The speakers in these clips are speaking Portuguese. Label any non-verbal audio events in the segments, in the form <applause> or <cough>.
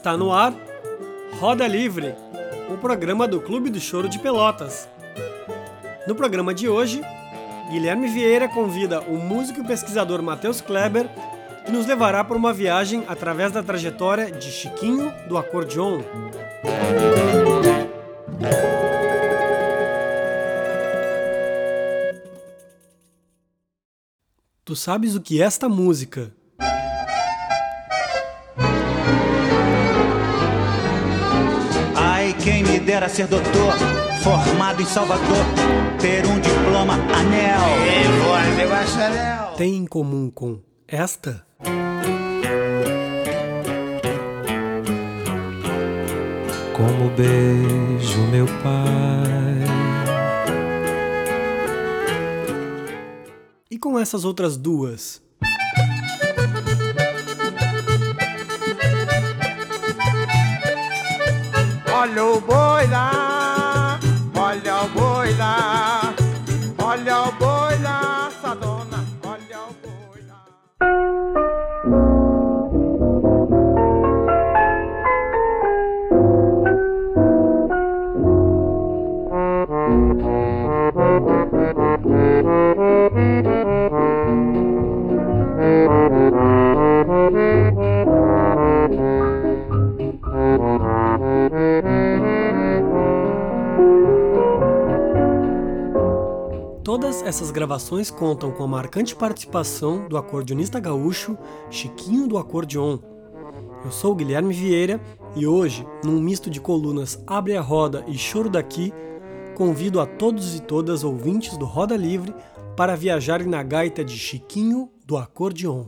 Está no ar Roda Livre, o programa do Clube do Choro de Pelotas. No programa de hoje, Guilherme Vieira convida o músico e pesquisador Matheus Kleber, que nos levará por uma viagem através da trajetória de Chiquinho do acordeon. Tu sabes o que é esta música? Dera ser doutor, formado em Salvador, ter um diploma anel. E bacharel. Tem em comum com esta? Como beijo meu pai. E com essas outras duas? Olha o boi essas gravações contam com a marcante participação do acordeonista gaúcho Chiquinho do Acordeon. Eu sou Guilherme Vieira e hoje, num misto de colunas Abre a Roda e Choro Daqui, convido a todos e todas ouvintes do Roda Livre para viajarem na gaita de Chiquinho do Acordeon.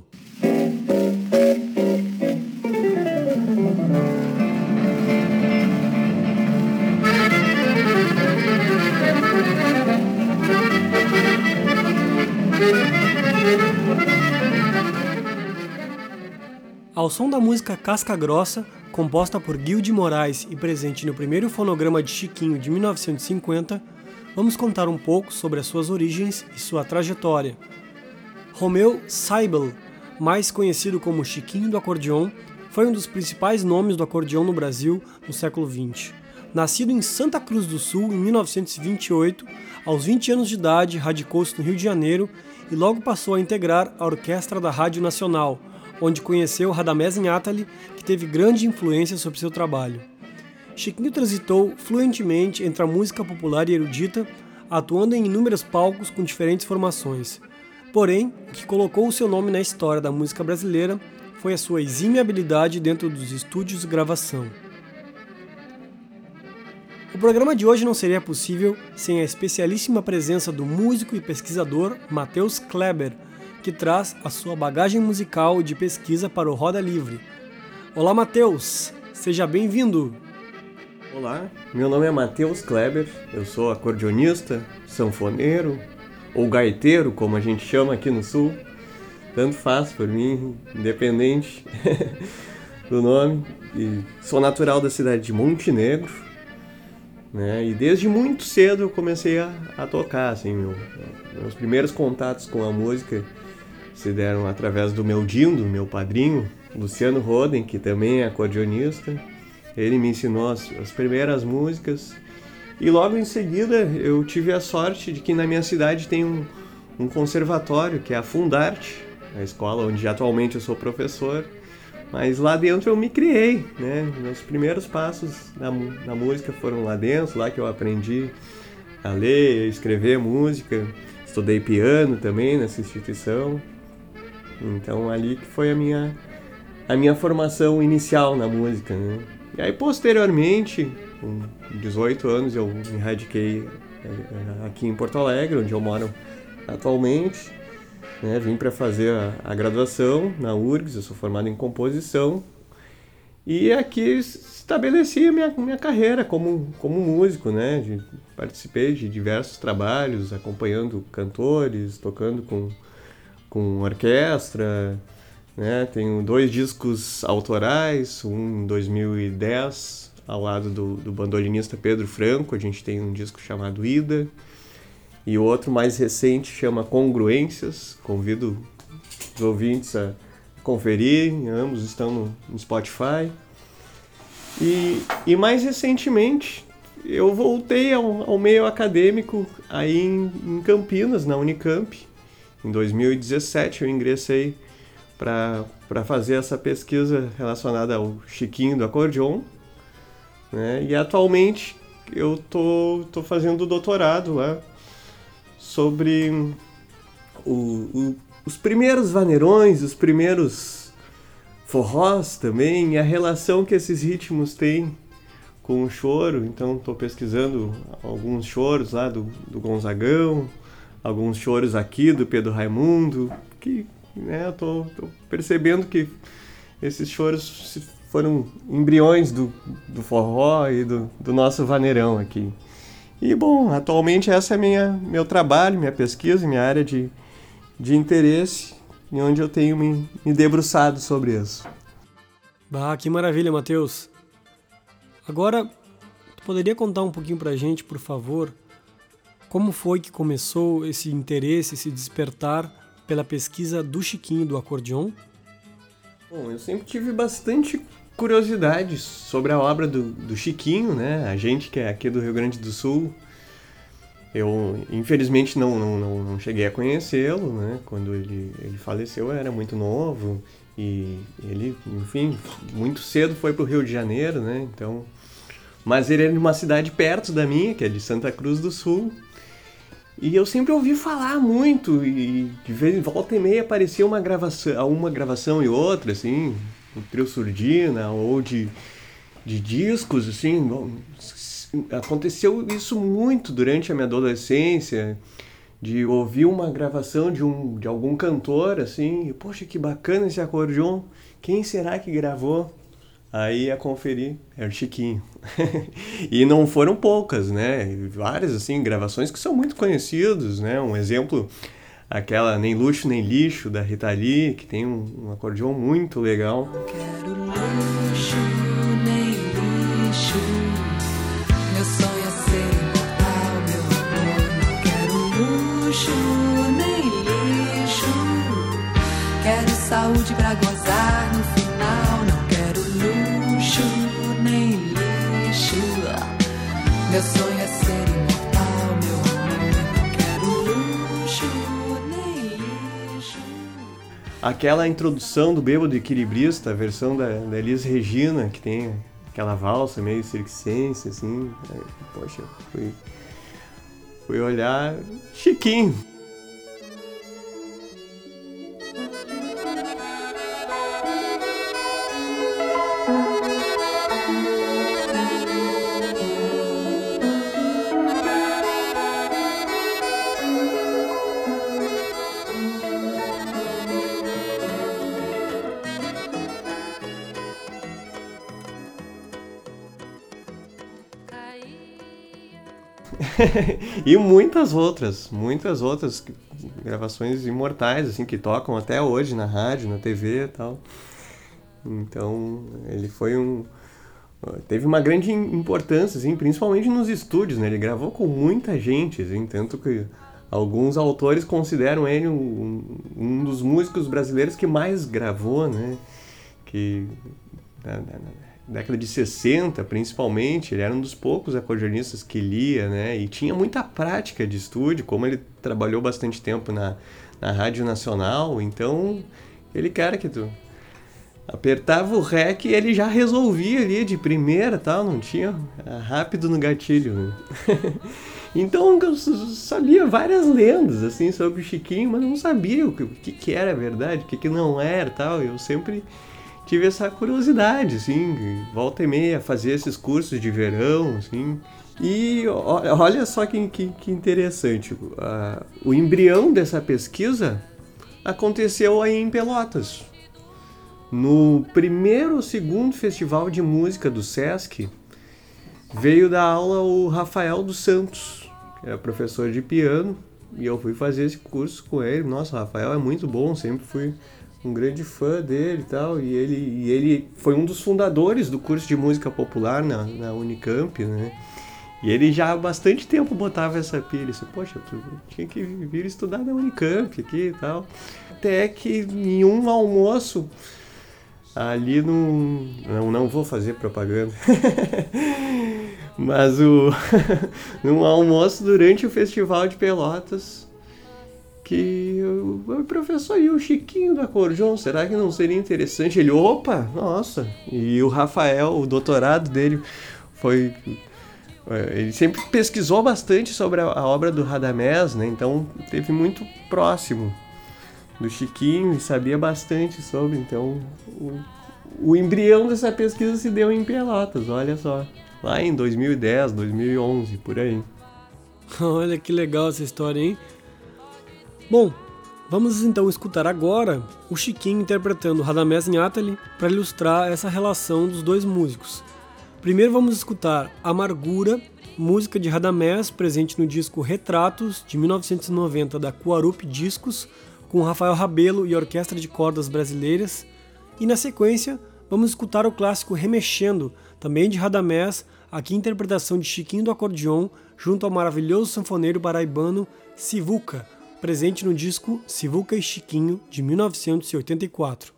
Ao som da música Casca Grossa, composta por Gil de Moraes e presente no primeiro fonograma de Chiquinho de 1950, vamos contar um pouco sobre as suas origens e sua trajetória. Romeu Seibel, mais conhecido como Chiquinho do Acordeon, foi um dos principais nomes do acordeon no Brasil no século XX. Nascido em Santa Cruz do Sul em 1928, aos 20 anos de idade radicou-se no Rio de Janeiro e logo passou a integrar a orquestra da Rádio Nacional, onde conheceu Radamés Inátali, que teve grande influência sobre seu trabalho. Chiquinho transitou fluentemente entre a música popular e erudita, atuando em inúmeros palcos com diferentes formações. Porém, o que colocou o seu nome na história da música brasileira foi a sua exímia habilidade dentro dos estúdios de gravação. O programa de hoje não seria possível sem a especialíssima presença do músico e pesquisador Matheus Kleber, que traz a sua bagagem musical de pesquisa para o Roda Livre. Olá, Matheus! Seja bem-vindo! Olá, meu nome é Matheus Kleber, eu sou acordeonista, sanfoneiro ou gaiteiro, como a gente chama aqui no Sul. Tanto faz por mim, independente <laughs> do nome. E sou natural da cidade de Montenegro, né? E desde muito cedo eu comecei a, a tocar, assim, meu, meus primeiros contatos com a música se deram através do meu dindo, meu padrinho, Luciano Roden, que também é acordeonista. Ele me ensinou as, as primeiras músicas e logo em seguida eu tive a sorte de que na minha cidade tem um, um conservatório, que é a Fundarte, a escola onde atualmente eu sou professor. Mas lá dentro eu me criei, né? Meus primeiros passos na, na música foram lá dentro, lá que eu aprendi a ler, a escrever música. Estudei piano também nessa instituição. Então ali que foi a minha a minha formação inicial na música, né? E aí posteriormente, com 18 anos, eu me radiquei eh, aqui em Porto Alegre, onde eu moro atualmente. Né? Vim para fazer a, a, graduação na URGS, eu sou formado em composição. E aqui estabeleci a minha, minha carreira como, como músico, né? De, participei de diversos trabalhos, acompanhando cantores, tocando com, com orquestra, né? Tenho dois discos autorais, um em 2010, ao lado do, do bandolinista Pedro Franco, a gente tem um disco chamado Ida, e outro mais recente chama Congruências, convido os ouvintes a conferir, ambos estão no, no Spotify. E, e mais recentemente eu voltei ao, ao meio acadêmico aí em, em, Campinas, na Unicamp. Em 2017 eu ingressei para fazer essa pesquisa relacionada ao Chiquinho do acordeon. Né? E atualmente eu tô, tô fazendo doutorado lá sobre o, o, os primeiros vaneirões, os primeiros forrós também, e a relação que esses ritmos têm com o choro. Então estou pesquisando alguns choros lá do, do Gonzagão, alguns choros aqui do Pedro Raimundo, que né, eu tô, tô percebendo que esses choros foram embriões do, do forró e do, do nosso vaneirão aqui. E bom, atualmente essa é minha meu trabalho, minha pesquisa, minha área de, de interesse, e onde eu tenho me, me debruçado sobre isso. Bah, que maravilha, Matheus. Agora, tu poderia contar um pouquinho pra gente, por favor, como foi que começou esse interesse, esse despertar pela pesquisa do Chiquinho do acordeon? Bom, eu sempre tive bastante curiosidades sobre a obra do, do Chiquinho, né? A gente que é aqui do Rio Grande do Sul. Eu, infelizmente, não, não, não, não cheguei a conhecê-lo, né? Quando ele, ele faleceu, eu era muito novo. E ele, enfim, muito cedo foi para o Rio de Janeiro, né? Então... Mas ele é de uma cidade perto da minha, que é de Santa Cruz do Sul. E eu sempre ouvi falar muito, e de vez em volta e meia aparecia uma gravação, uma gravação e outra, assim, um trio surdina ou de, de discos, assim. Aconteceu isso muito durante a minha adolescência, de ouvir uma gravação de, um, de algum cantor, assim, e, poxa, que bacana esse acordeon, quem será que gravou? Aí a conferir, era o Chiquinho. <laughs> e não foram poucas, né? Várias, assim, gravações que são muito conhecidos, né? Um exemplo aquela Nem Luxo Nem Lixo da Rita Lee, que tem um, um acordeon muito legal. Quero luxo nem lixo, meu sonho é ser meu. Não quero luxo nem lixo, quero saúde pra gozar meu sonho é amor. Não quero luxo Aquela introdução do Bêbado Equilibrista, a versão da, da Elis Regina, que tem aquela valsa meio circense, assim. Aí, poxa, fui, fui olhar chiquinho. <laughs> e muitas outras, muitas outras gravações imortais, assim, que tocam até hoje na rádio, na TV e tal. Então, ele foi um... Teve uma grande importância, assim, principalmente nos estúdios, né? Ele gravou com muita gente, assim, tanto que alguns autores consideram ele um, um dos músicos brasileiros que mais gravou, né? Que década de 60, principalmente, ele era um dos poucos acordeonistas que lia, né? E tinha muita prática de estúdio, como ele trabalhou bastante tempo na, na Rádio Nacional, então ele cara que tu apertava o rec e ele já resolvia ali de primeira, tal, não tinha rápido no gatilho. Né? <laughs> então eu sabia várias lendas assim sobre o Chiquinho, mas não sabia o que, o que, que era verdade, o que, que não era, tal. Eu sempre tive essa curiosidade, assim, volta e meia, fazer esses cursos de verão, assim. E olha só que, que, que interessante, uh, o embrião dessa pesquisa aconteceu aí em Pelotas. No primeiro ou segundo festival de música do Sesc, veio da aula o Rafael dos Santos, que era professor de piano, e eu fui fazer esse curso com ele. Nossa, o Rafael é muito bom, sempre fui um grande fã dele e tal, e ele, e ele foi um dos fundadores do curso de música popular na, na Unicamp, né? E ele já há bastante tempo botava essa pilha, assim, poxa, tu tinha que vir estudar na Unicamp aqui e tal. Até que em um almoço ali no. Não, não vou fazer propaganda. <laughs> Mas o. <laughs> num almoço durante o Festival de Pelotas, que o, professor e o Chiquinho da Corjon, será que não seria interessante? Ele, opa, nossa! E o Rafael, o doutorado dele foi. é, Ele sempre pesquisou bastante sobre a, a obra do Radamés, né? Então teve muito próximo do Chiquinho e sabia bastante sobre. Então o, o embrião dessa pesquisa se deu em Pelotas, olha só. Lá em 2010, 2011, por aí. <laughs> Olha que legal essa história, hein? Bom, vamos então escutar agora o Chiquinho interpretando Radamés Nhatali para ilustrar essa relação dos dois músicos. Primeiro vamos escutar Amargura, música de Radamés presente no disco Retratos de 1990 da Cuarup Discos, com Rafael Rabelo e Orquestra de Cordas Brasileiras. E na sequência, vamos escutar o clássico Remexendo, também de Radamés, aqui interpretação de Chiquinho do Acordeon, junto ao maravilhoso sanfoneiro paraibano Sivuca, presente no disco Sivuca e Chiquinho, de 1984.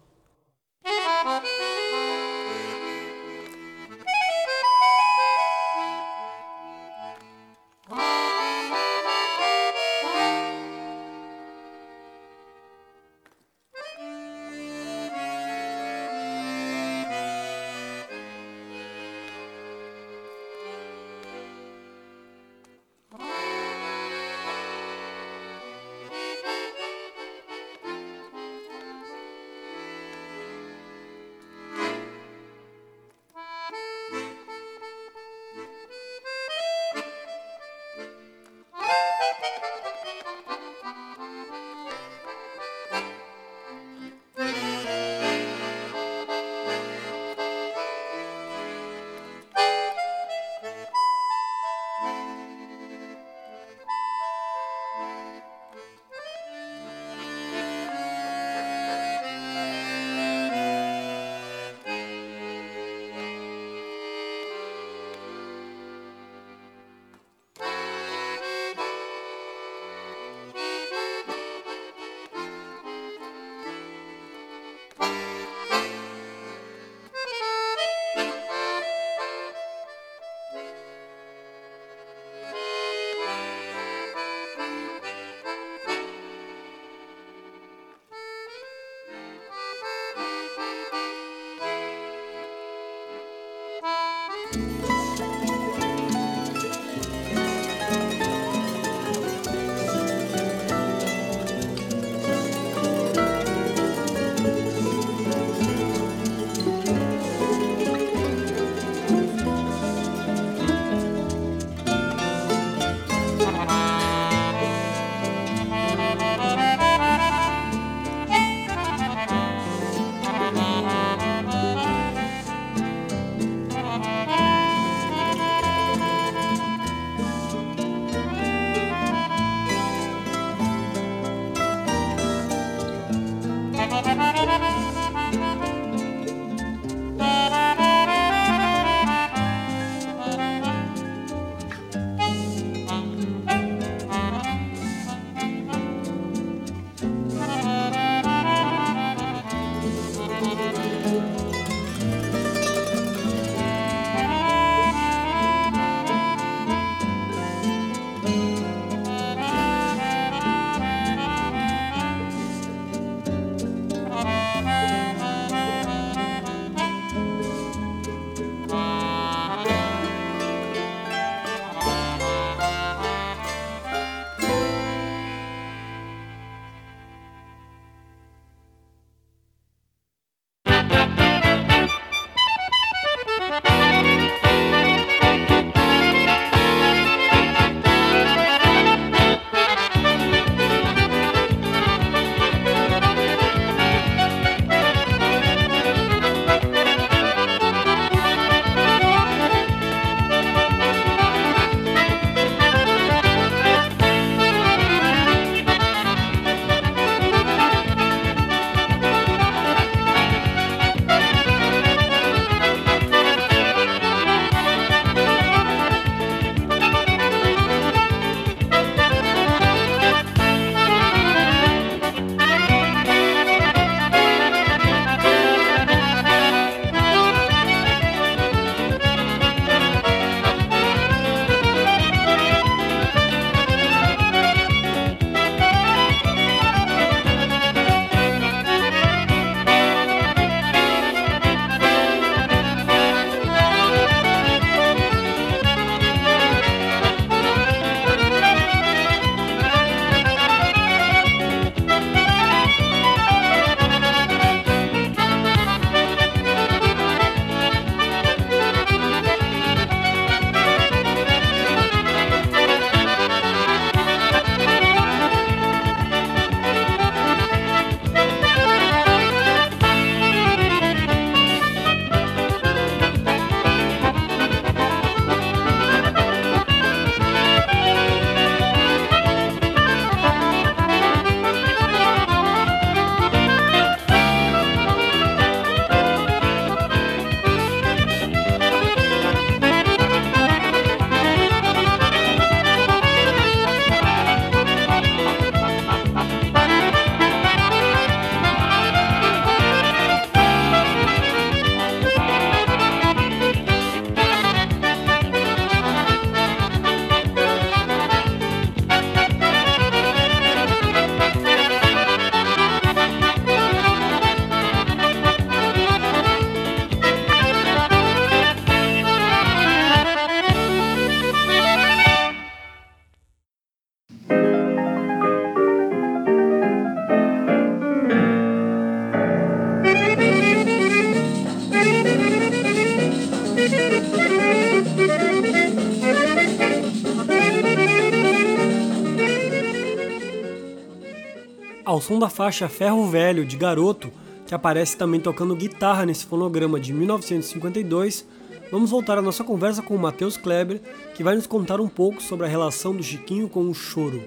Som da faixa Ferro Velho de Garoto, que aparece também tocando guitarra nesse fonograma de 1952, vamos voltar a nossa conversa com o Matheus Kleber, que vai nos contar um pouco sobre a relação do Chiquinho com o choro.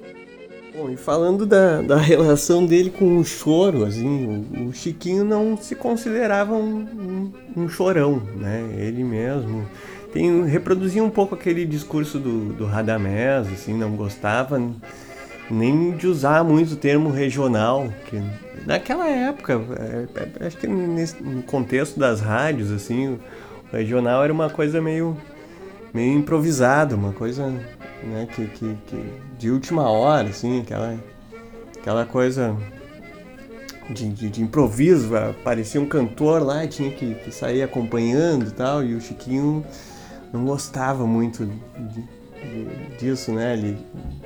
Bom, e falando da, da relação dele com o choro, assim, o, o Chiquinho não se considerava um, um, um, chorão, né? Ele mesmo tem, reproduzia um pouco aquele discurso do, do Radamés, assim, não gostava nem de usar muito o termo regional, que naquela época, é, é, acho que nesse, no contexto das rádios, assim, o regional era uma coisa meio, meio improvisada, uma coisa né, que, que, que, de última hora, assim, aquela, aquela coisa de, de, de improviso, aparecia um cantor lá tinha que, que, sair acompanhando e tal, e o Chiquinho não gostava muito de, disso, né? Ele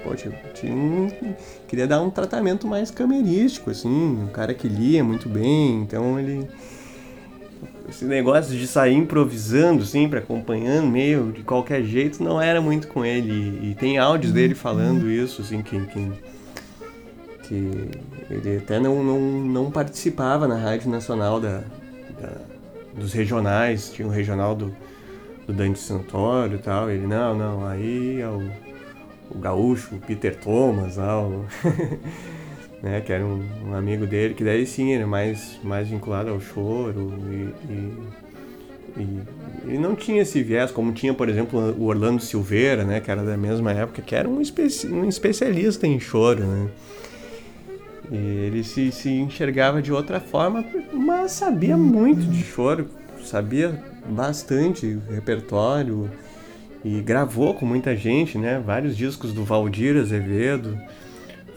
poxa, tinha queria dar um tratamento mais camerístico, assim, um cara que lia muito bem, então ele esse negócio de sair improvisando, sempre acompanhando, meio de qualquer jeito, não era muito com ele. E tem áudios dele falando isso, assim, que, que, que ele até não, não, não participava na Rádio Nacional da, da, dos regionais, tinha um regional do, do Dante Santoro e tal. Ele, não, não, aí é o, o gaúcho, o Peter Thomas, <laughs> né, que era um, um, amigo dele, que daí sim era mais, mais vinculado ao choro e, e, e, e, não tinha esse viés, como tinha, por exemplo, o Orlando Silveira, né, que era da mesma época, que era um, especi um especialista em choro, né. E ele se, se enxergava de outra forma, mas sabia muito de choro, sabia bastante repertório e gravou com muita gente, né, vários discos do Valdir Azevedo,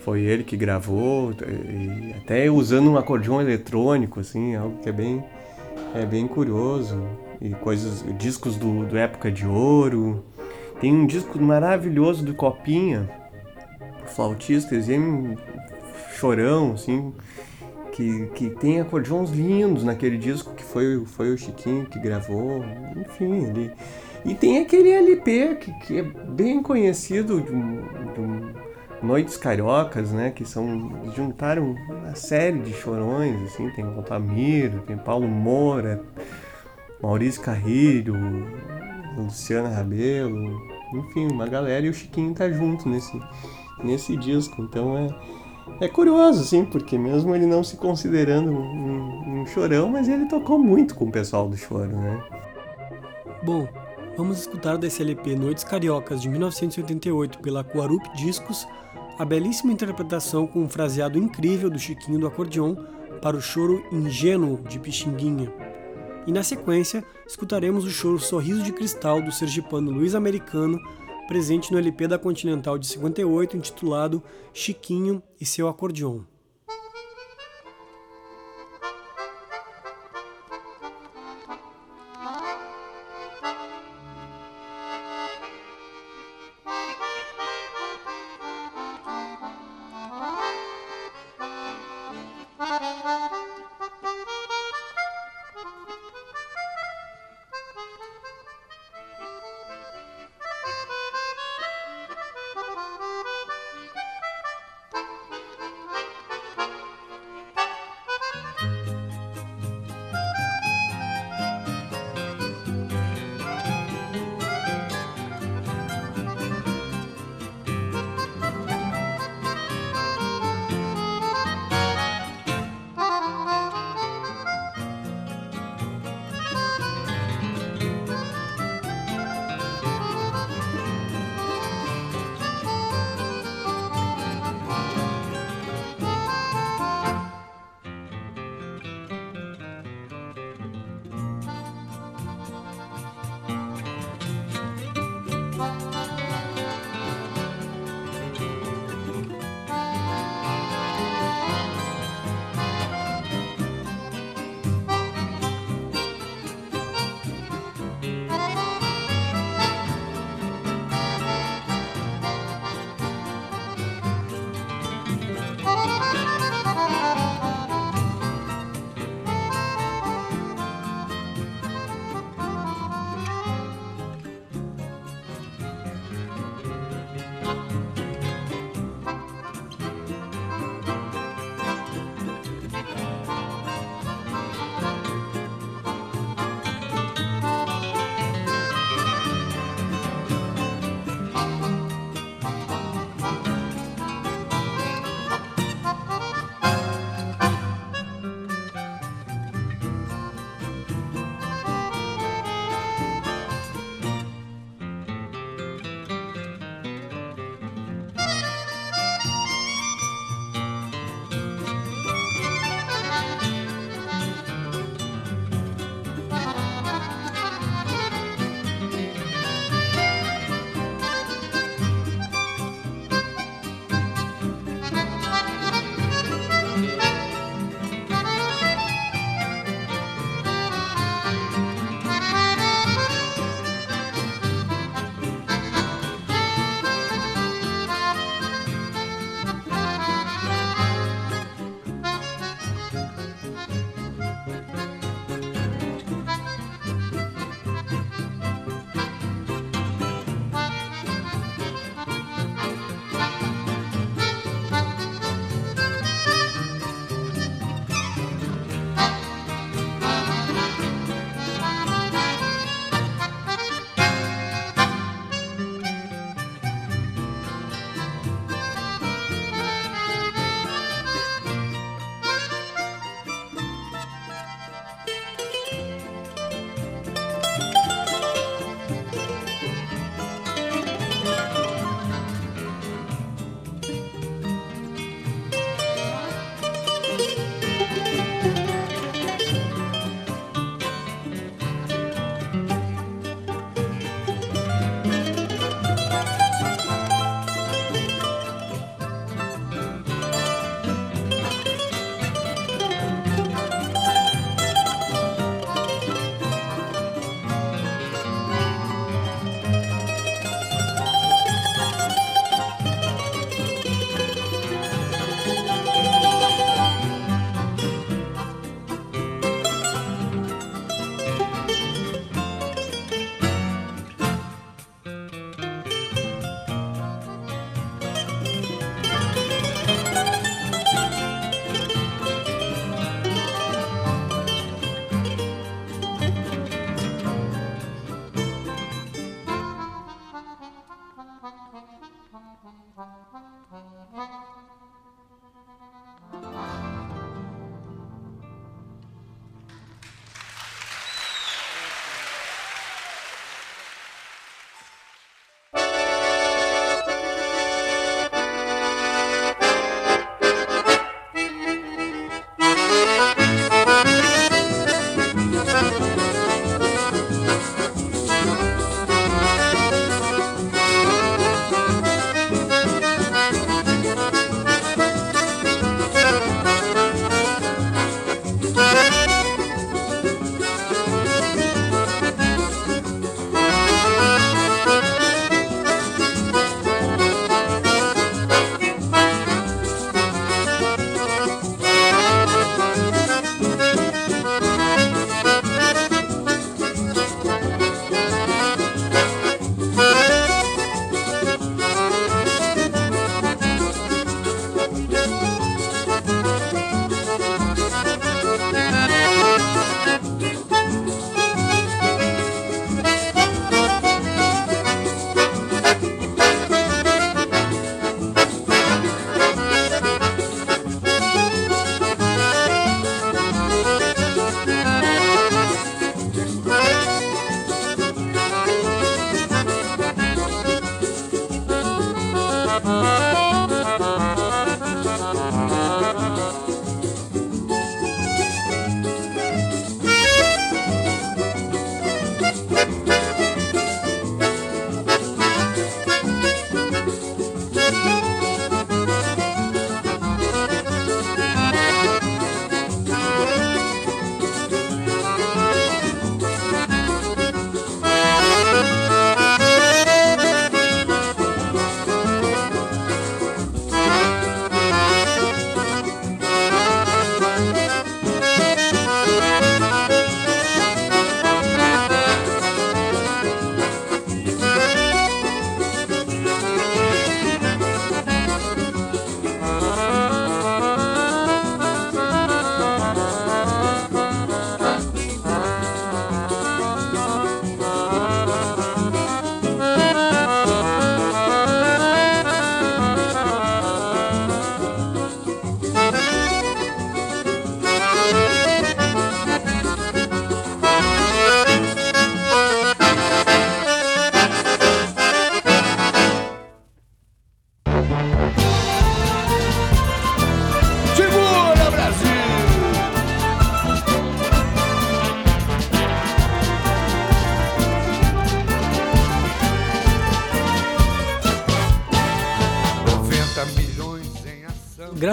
foi ele que gravou, até usando um acordeão eletrônico, assim, algo que é bem, é bem curioso. E coisas, discos do, do Época de Ouro. Tem um disco maravilhoso do Copinha, flautista, exime chorão, assim, que, que tem acordeões lindos naquele disco que foi, foi o Chiquinho que gravou. Enfim, ele. E tem aquele LP que, que é bem conhecido de um, de um Noites Cariocas, né? Que são. juntaram uma série de chorões, assim, tem Altamiro, tem Paulo Moura, Maurício Carrilho, Luciana Rabelo, enfim, uma galera e o Chiquinho tá junto nesse, nesse disco. Então é, é curioso, assim, porque mesmo ele não se considerando um, um chorão, mas ele tocou muito com o pessoal do choro, né? Bom, vamos escutar desse LP Noites Cariocas de 1988 pela Quarup Discos a belíssima interpretação com um fraseado incrível do Chiquinho do acordeon para o choro ingênuo de Pixinguinha. E na sequência, escutaremos o choro Sorriso de Cristal do sergipano Luiz Americano, presente no LP da Continental de 58, intitulado Chiquinho e seu acordeon.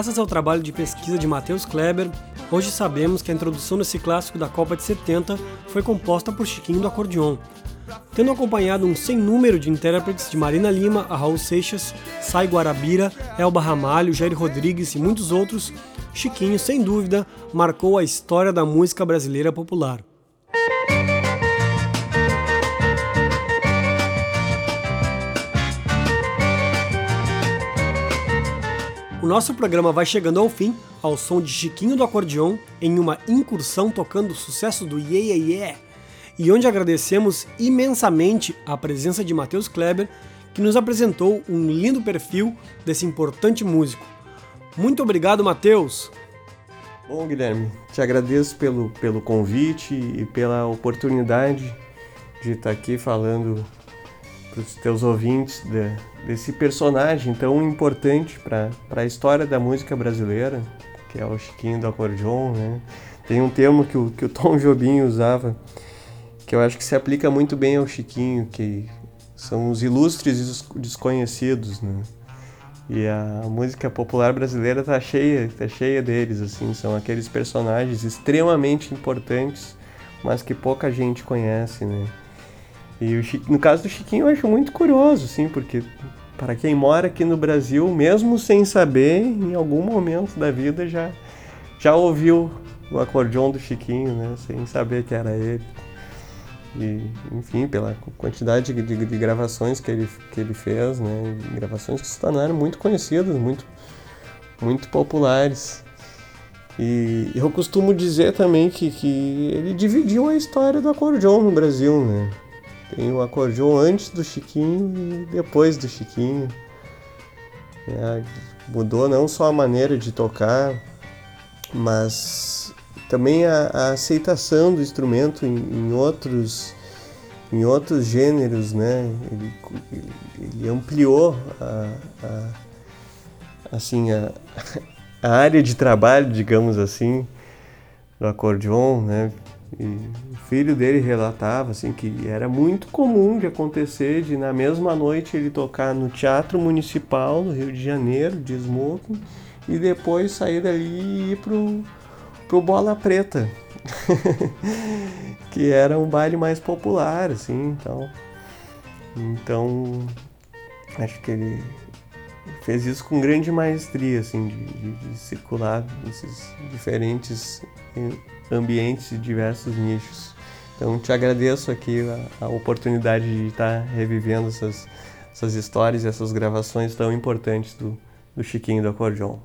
Graças ao trabalho de pesquisa de Matheus Kleber, hoje sabemos que a introdução desse clássico da Copa de 70 foi composta por Chiquinho do Acordeon, tendo acompanhado um sem número de intérpretes de Marina Lima a Raul Seixas, Sai Guarabira, Elba Ramalho, Jair Rodrigues e muitos outros, Chiquinho, sem dúvida, marcou a história da música brasileira popular. O nosso programa vai chegando ao fim, ao som de Chiquinho do Acordeon, em uma incursão tocando o sucesso do Yeah Yeah Yeah, e onde agradecemos imensamente a presença de Matheus Kleber, que nos apresentou um lindo perfil desse importante músico. Muito obrigado, Matheus! Bom, Guilherme, te agradeço pelo, pelo convite e pela oportunidade de estar aqui falando para os teus ouvintes de, desse personagem tão importante para a história da música brasileira, que é o Chiquinho do acordeon, né? Tem um termo que o, que o Tom Jobim usava, que eu acho que se aplica muito bem ao Chiquinho, que são os ilustres desconhecidos, né? E a música popular brasileira tá cheia, tá cheia deles, assim, são aqueles personagens extremamente importantes, mas que pouca gente conhece, né? E no caso do Chiquinho eu acho muito curioso, sim, porque para quem mora aqui no Brasil, mesmo sem saber, em algum momento da vida já, já ouviu o acordeon do Chiquinho, né? Sem saber que era ele. E, enfim, pela quantidade de, de, de, gravações que ele, que ele fez, né? Gravações que se tornaram muito conhecidas, muito, muito populares. E eu costumo dizer também que, que ele dividiu a história do acordeon no Brasil, né? Tem o acordeon antes do Chiquinho e depois do Chiquinho. É, mudou não só a maneira de tocar, mas também a, a aceitação do instrumento em, em, outros em outros gêneros, né? Ele, ele, ampliou a, a, assim a, <laughs> a área de trabalho, digamos assim, do acordeon, né? E filho dele relatava assim que era muito comum de acontecer de na mesma noite ele tocar no Teatro Municipal do Rio de Janeiro, de smoking, e depois sair dali e ir pro, pro Bola Preta, <laughs> que era um baile mais popular, assim, então. Então, acho que ele fez isso com grande maestria, assim, de, de, de circular nesses diferentes ambientes e diversos nichos. Então te agradeço aqui a, a oportunidade de estar revivendo essas, essas histórias e essas gravações tão importantes do, do Chiquinho do Acordeon.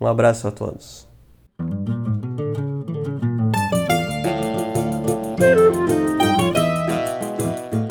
Um abraço a todos.